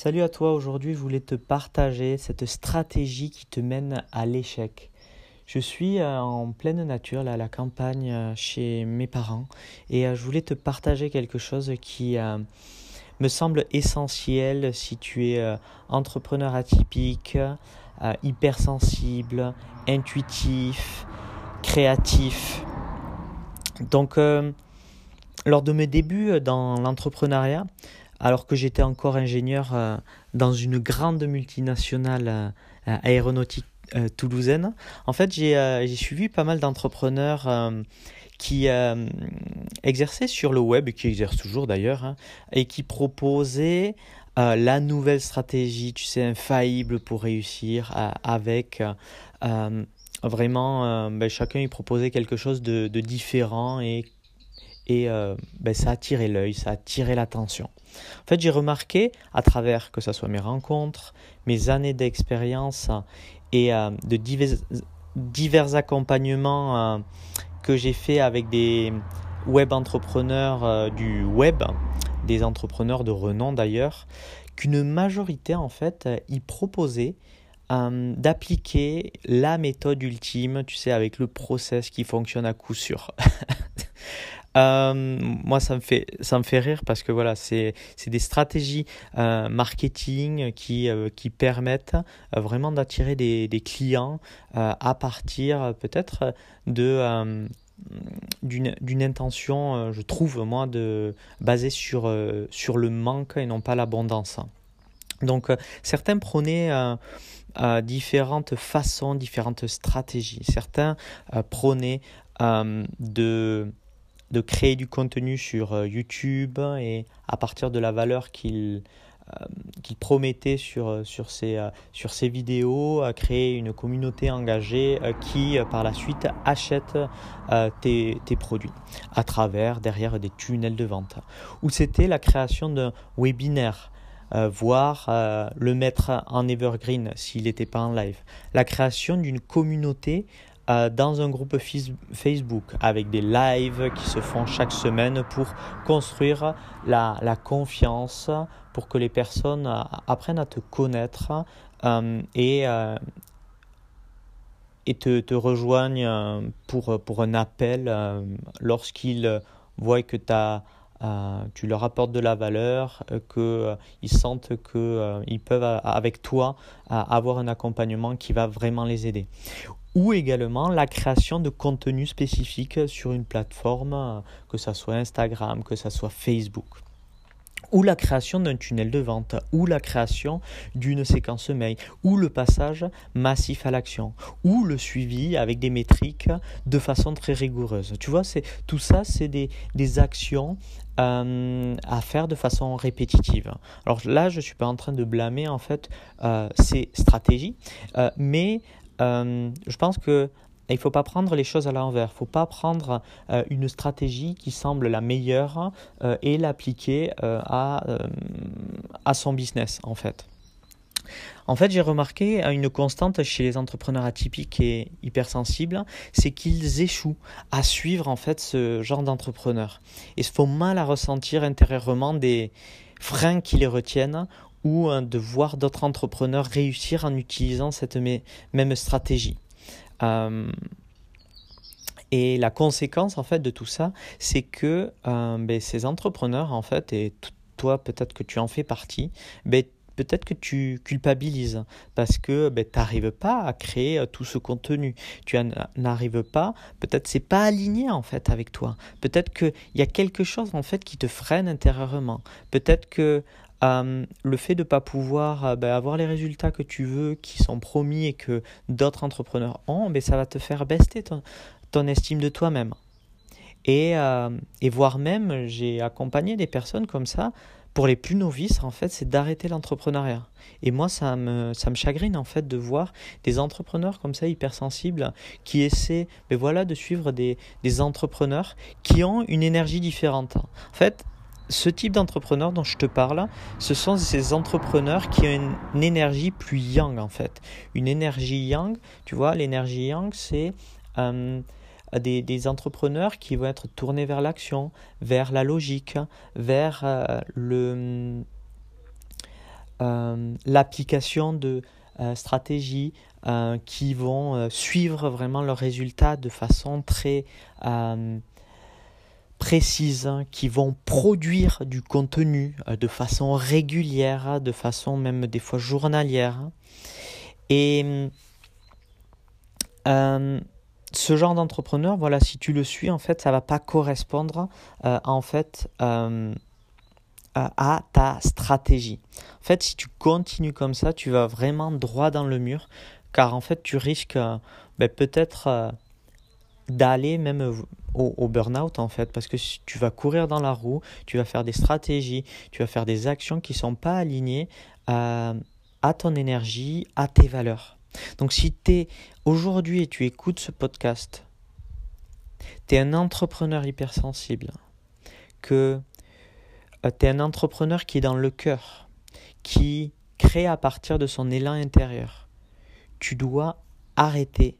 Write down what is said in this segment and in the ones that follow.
Salut à toi, aujourd'hui je voulais te partager cette stratégie qui te mène à l'échec. Je suis euh, en pleine nature, là, à la campagne, euh, chez mes parents, et euh, je voulais te partager quelque chose qui me semble essentiel si tu es entrepreneur atypique, hypersensible, intuitif, créatif. Donc, lors de mes débuts dans l'entrepreneuriat, alors que j'étais encore ingénieur euh, dans une grande multinationale euh, aéronautique euh, toulousaine. En fait, j'ai suivi pas mal d'entrepreneurs qui exerçaient sur le web, qui exercent toujours d'ailleurs, hein, et qui proposaient la nouvelle stratégie, tu sais, infaillible pour réussir avec vraiment, ben, chacun y proposait quelque chose de, de différent et et euh, ben, ça a attiré l'œil, ça a attiré l'attention. En fait, j'ai remarqué à travers que ce soit mes rencontres, mes années d'expérience et euh, de divers, divers accompagnements euh, que j'ai fait avec des web entrepreneurs du web, des entrepreneurs de renom d'ailleurs, qu'une majorité en fait y proposait d'appliquer la méthode ultime, tu sais, avec le process qui fonctionne à coup sûr. Euh, moi, ça me fait ça me fait rire parce que voilà, c'est des stratégies euh, marketing qui euh, qui permettent vraiment d'attirer des clients à partir peut-être de d'une, intention, je trouve, moi, de, basée sur, sur le manque et non pas l'abondance. Donc, certains prônaient différentes façons, différentes stratégies. Certains prônaient de de créer du contenu sur euh, YouTube et à partir de la valeur qu'il euh, qu'il promettait sur, euh, sur, ses, sur ses vidéos, créer une communauté engagée qui par la suite achète tes, tes, produits à travers derrière des tunnels de vente. Ou c'était la création d'un webinaire. voire le mettre en evergreen s'il n'était pas en live. La création d'une communauté euh, dans un groupe Facebook avec des lives qui se font chaque semaine pour construire la, confiance, pour que les personnes euh, apprennent à te connaître euh, et, et te, rejoignent pour, pour un appel lorsqu'ils voient que tu leur apportes de la valeur, qu'ils sentent qu'ils peuvent avec toi avoir un accompagnement qui va vraiment les aider ou également la création de contenu spécifique sur une plateforme, que ce soit Instagram, que ce soit Facebook ou la création d'un tunnel de vente, ou la création d'une séquence mail, ou le passage massif à l'action, ou le suivi avec des métriques de façon très rigoureuse. Tu vois, c'est tout ça, c'est des, actions euh, à faire de façon répétitive. Alors là, je ne suis pas en train de blâmer en fait euh, ces stratégies, euh, mais euh, je pense que il ne faut pas prendre les choses à l'envers. Il ne faut pas prendre euh, une stratégie qui semble la meilleure euh, et l'appliquer à, son business, en fait. En fait, j'ai remarqué une constante chez les entrepreneurs atypiques et hypersensibles, c'est qu'ils échouent à suivre en fait ce genre d'entrepreneur. Et se font mal à ressentir intérieurement des freins qui les retiennent ou hein, de voir d'autres entrepreneurs réussir en utilisant cette même stratégie. Euh, et la conséquence en fait de tout ça, c'est que euh, ben, ces entrepreneurs en fait, et toi peut-être que tu en fais partie, ben, peut-être que tu culpabilises parce que ben, tu n'arrives pas à créer euh, tout ce contenu. Tu n'arrives pas, peut-être c'est pas aligné en fait avec toi. Peut-être qu'il y a quelque chose en fait qui te freine intérieurement. Peut-être que euh, le fait de ne pas pouvoir euh, ben, avoir les résultats que tu veux, qui sont promis et que d'autres entrepreneurs ont, ben, ça va te faire baisser ton, estime de toi-même. Et, euh, et voire même, j'ai accompagné des personnes comme ça, pour les plus novices, en fait, c'est d'arrêter l'entrepreneuriat. Et moi, ça me, ça me chagrine, en fait, de voir des entrepreneurs comme ça, hypersensibles, qui essaient, ben voilà, de suivre des, des entrepreneurs qui ont une énergie différente. En fait, ce type d'entrepreneur dont je te parle, ce sont ces entrepreneurs qui ont une, énergie plus yang en fait. Une énergie yang, tu vois, l'énergie yang, c'est euh, des, entrepreneurs qui vont être tournés vers l'action, vers la logique, vers euh, le l'application de stratégies qui vont suivre vraiment leurs résultats de façon très précises hein, qui vont produire du contenu euh, de façon régulière, hein, de façon même des fois journalière. Et euh, ce genre d'entrepreneur, voilà, si tu le suis, en fait, ça va pas correspondre euh, en fait à ta stratégie. En fait, si tu continues comme ça, tu vas vraiment droit dans le mur, car en fait, tu risques ben, peut-être d'aller même au, burn-out en fait, parce que tu vas courir dans la roue, tu vas faire des stratégies, tu vas faire des actions qui ne sont pas alignées à, ton énergie, à tes valeurs. Donc si es aujourd'hui et tu écoutes ce podcast, tu es un entrepreneur hypersensible, que euh, tu es un entrepreneur qui est dans le cœur, qui crée à partir de son élan intérieur, tu dois arrêter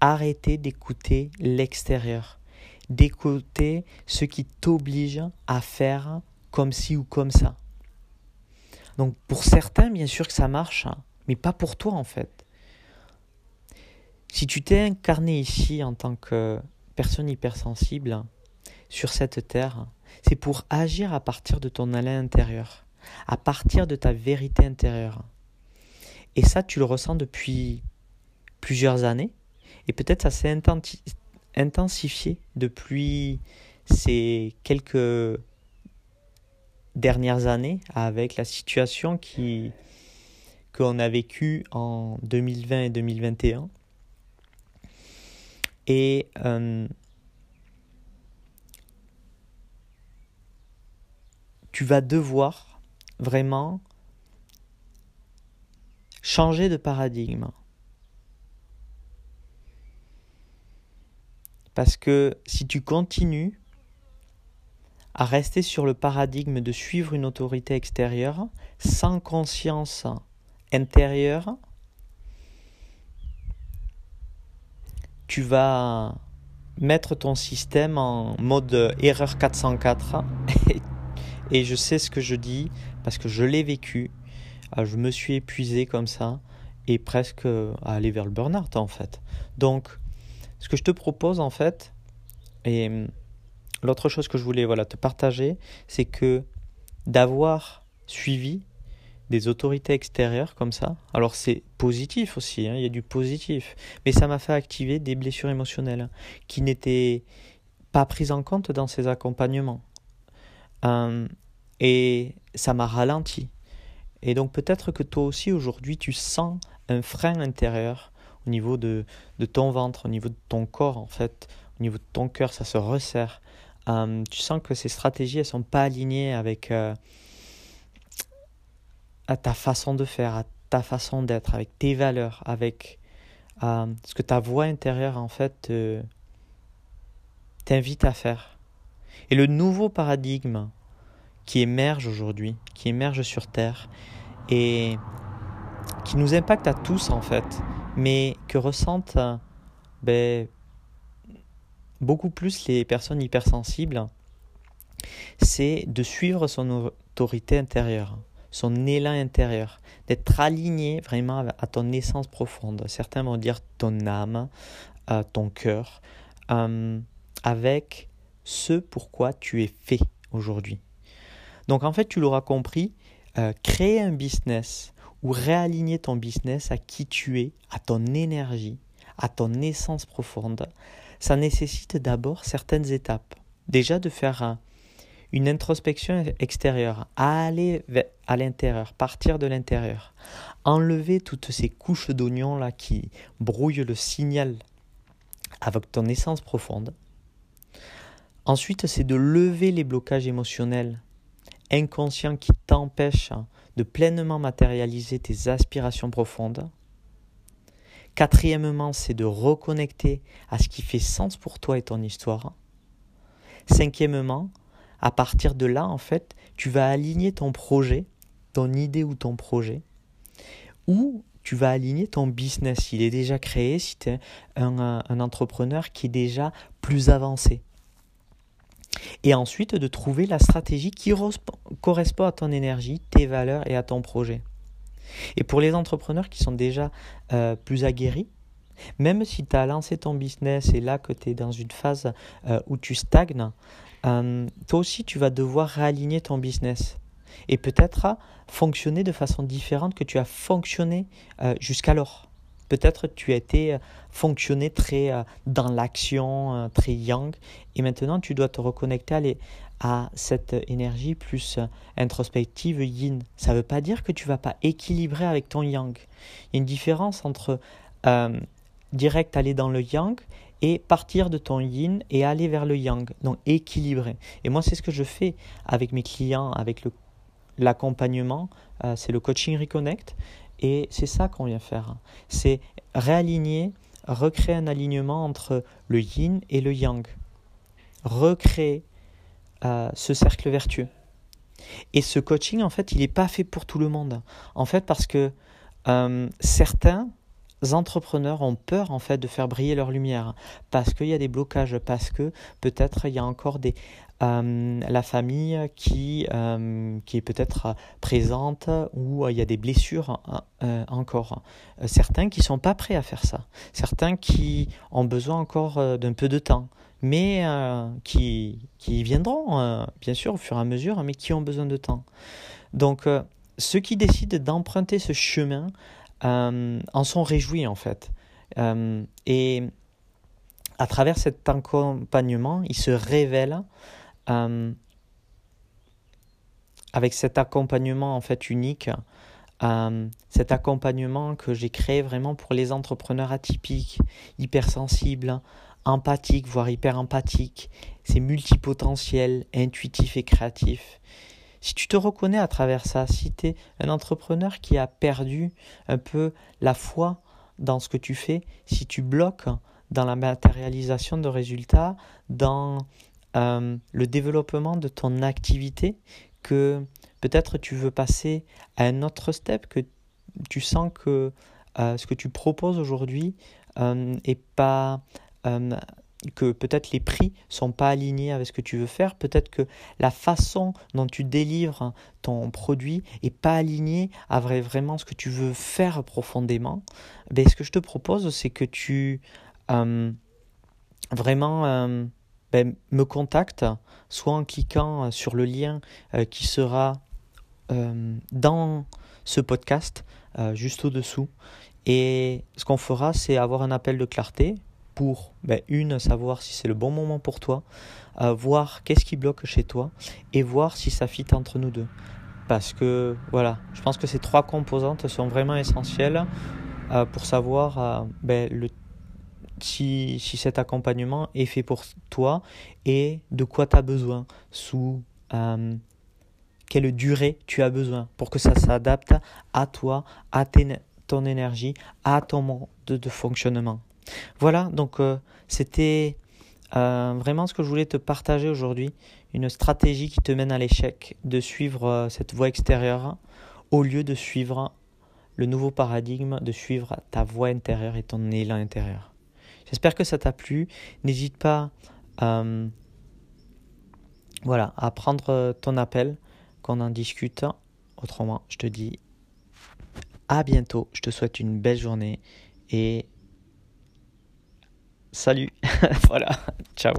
arrêter d'écouter l'extérieur, d'écouter ce qui t'oblige à faire comme ci ou comme ça. Donc pour certains, bien sûr que ça marche, hein, mais pas pour toi en fait. Si tu t'es incarné ici en tant que personne hypersensible sur cette terre, c'est pour agir à partir de ton allant intérieur, à partir de ta vérité intérieure. Et ça, tu le ressens depuis plusieurs années, et peut-être ça s'est intensifié depuis ces quelques dernières années avec la situation qu'on a vécue en 2020 et 2021. Et euh, tu vas devoir vraiment changer de paradigme. Parce que si tu continues à rester sur le paradigme de suivre une autorité extérieure sans conscience intérieure, tu vas mettre ton système en mode erreur 404 et je sais ce que je dis parce que je l'ai vécu. Ah, je me suis épuisé comme ça et presque à aller vers le burn-out en fait. Donc ce que je te propose en fait, et hum, l'autre chose que je voulais voilà, te partager, c'est que d'avoir suivi des autorités extérieures comme ça, alors c'est positif aussi, hein, il y a du positif, mais ça m'a fait activer des blessures émotionnelles qui n'étaient pas prises en compte dans ces accompagnements. Hum, et ça m'a ralenti. Et donc peut-être que toi aussi aujourd'hui tu sens un frein intérieur au niveau de, de, ton ventre, au niveau de ton corps, en fait, au niveau de ton cœur, ça se resserre. Euh, tu sens que ces stratégies, elles sont pas alignées avec euh, ta façon de faire, à ta façon d'être, avec tes valeurs, avec euh, ce que ta voix intérieure, en fait, t'invite à faire. Et le nouveau paradigme qui émerge aujourd'hui, qui émerge sur Terre, et qui nous impacte à tous, en fait, mais que ressentent ben, beaucoup plus les personnes hypersensibles, c'est de suivre son autorité intérieure, son élan intérieur, d'être aligné vraiment à ton essence profonde. Certains vont dire ton âme, euh, ton cœur, euh, avec ce pourquoi tu es fait aujourd'hui. Donc en fait, tu l'auras compris, euh, créer un business, réaligner ton business à qui tu es, à ton énergie, à ton essence profonde, ça nécessite d'abord certaines étapes. Déjà de faire une introspection extérieure, aller à l'intérieur, partir de l'intérieur, enlever toutes ces couches d'oignons là qui brouillent le signal avec ton essence profonde. Ensuite, c'est de lever les blocages émotionnels inconscients qui t'empêchent de pleinement matérialiser tes aspirations profondes. Quatrièmement, c'est de reconnecter à ce qui fait sens pour toi et ton histoire. Cinquièmement, à partir de là, en fait, tu vas aligner ton projet, ton idée ou ton projet, ou tu vas aligner ton business. Il est déjà créé si tu es un, un entrepreneur qui est déjà plus avancé et ensuite de trouver la stratégie qui correspond à ton énergie, tes valeurs et à ton projet. Et pour les entrepreneurs qui sont déjà euh, plus aguerris, même si tu as lancé ton business et là que tu es dans une phase euh, où tu stagnes, euh, toi aussi tu vas devoir réaligner ton business et peut-être fonctionner de façon différente que tu as fonctionné jusqu'alors. Peut-être tu as été fonctionné très dans l'action, très yang, et maintenant tu dois te reconnecter à, cette énergie plus introspective yin. Ça ne veut pas dire que tu vas pas équilibrer avec ton yang. Il y a une différence entre euh, direct aller dans le yang et partir de ton yin et aller vers le yang, donc équilibrer. Et moi, c'est ce que je fais avec mes clients, avec l'accompagnement, euh, c'est le coaching Reconnect, et c'est ça qu'on vient faire. C'est réaligner, recréer un alignement entre le yin et le yang. Recréer ce cercle vertueux. Et ce coaching, en fait, il n'est pas fait pour tout le monde. En fait, parce que euh, certains entrepreneurs ont peur en fait de faire briller leur lumière parce qu'il y a des blocages, parce que peut-être il y a encore des euh, la famille qui euh, qui est peut-être présente ou il y a des blessures encore. certains qui sont pas prêts à faire ça, certains qui ont besoin encore d'un peu de temps mais euh, qui, qui viendront, euh, bien sûr, au fur et à mesure, mais qui ont besoin de temps. Donc, euh, ceux qui décident d'emprunter ce chemin en sont réjouis, en fait. et à travers cet accompagnement, ils se révèlent avec cet accompagnement, en fait, unique. cet accompagnement que j'ai créé vraiment pour les entrepreneurs atypiques, hypersensibles, empathique, voire hyper empathique. C'est multipotentiel, intuitif et créatif. Si tu te reconnais à travers ça, si tu es un entrepreneur qui a perdu un peu la foi dans ce que tu fais, si tu bloques dans la matérialisation de résultats, dans euh, le développement de ton activité, que peut-être tu veux passer à un autre step, que tu sens que euh, ce que tu proposes aujourd'hui n'est euh, pas que peut-être les prix sont pas alignés avec ce que tu veux faire, peut-être que la façon dont tu délivres ton produit est pas alignée avec vraiment ce que tu veux faire profondément. Ben, ce que je te propose, c'est que tu vraiment ben, me contactes, soit en cliquant sur le lien qui sera dans ce podcast, juste au-dessous. Et ce qu'on fera, c'est avoir un appel de clarté pour, ben, une, savoir si c'est le bon moment pour toi, euh, voir qu'est-ce qui bloque chez toi et voir si ça fit entre nous deux. Parce que voilà, je pense que ces trois composantes sont vraiment essentielles euh, pour savoir euh, ben, le, si, cet accompagnement est fait pour toi et de quoi tu as besoin, sous quelle durée tu as besoin pour que ça s'adapte à toi, à ton énergie, à ton mode de fonctionnement. Voilà, donc euh, c'était euh, vraiment ce que je voulais te partager aujourd'hui, une stratégie qui te mène à l'échec, de suivre euh, cette voie extérieure au lieu de suivre le nouveau paradigme, de suivre ta voie intérieure et ton élan intérieur. J'espère que ça t'a plu. N'hésite pas voilà, à prendre ton appel, qu'on en discute. Autrement, je te dis à bientôt. Je te souhaite une belle journée et Salut. voilà. Ciao.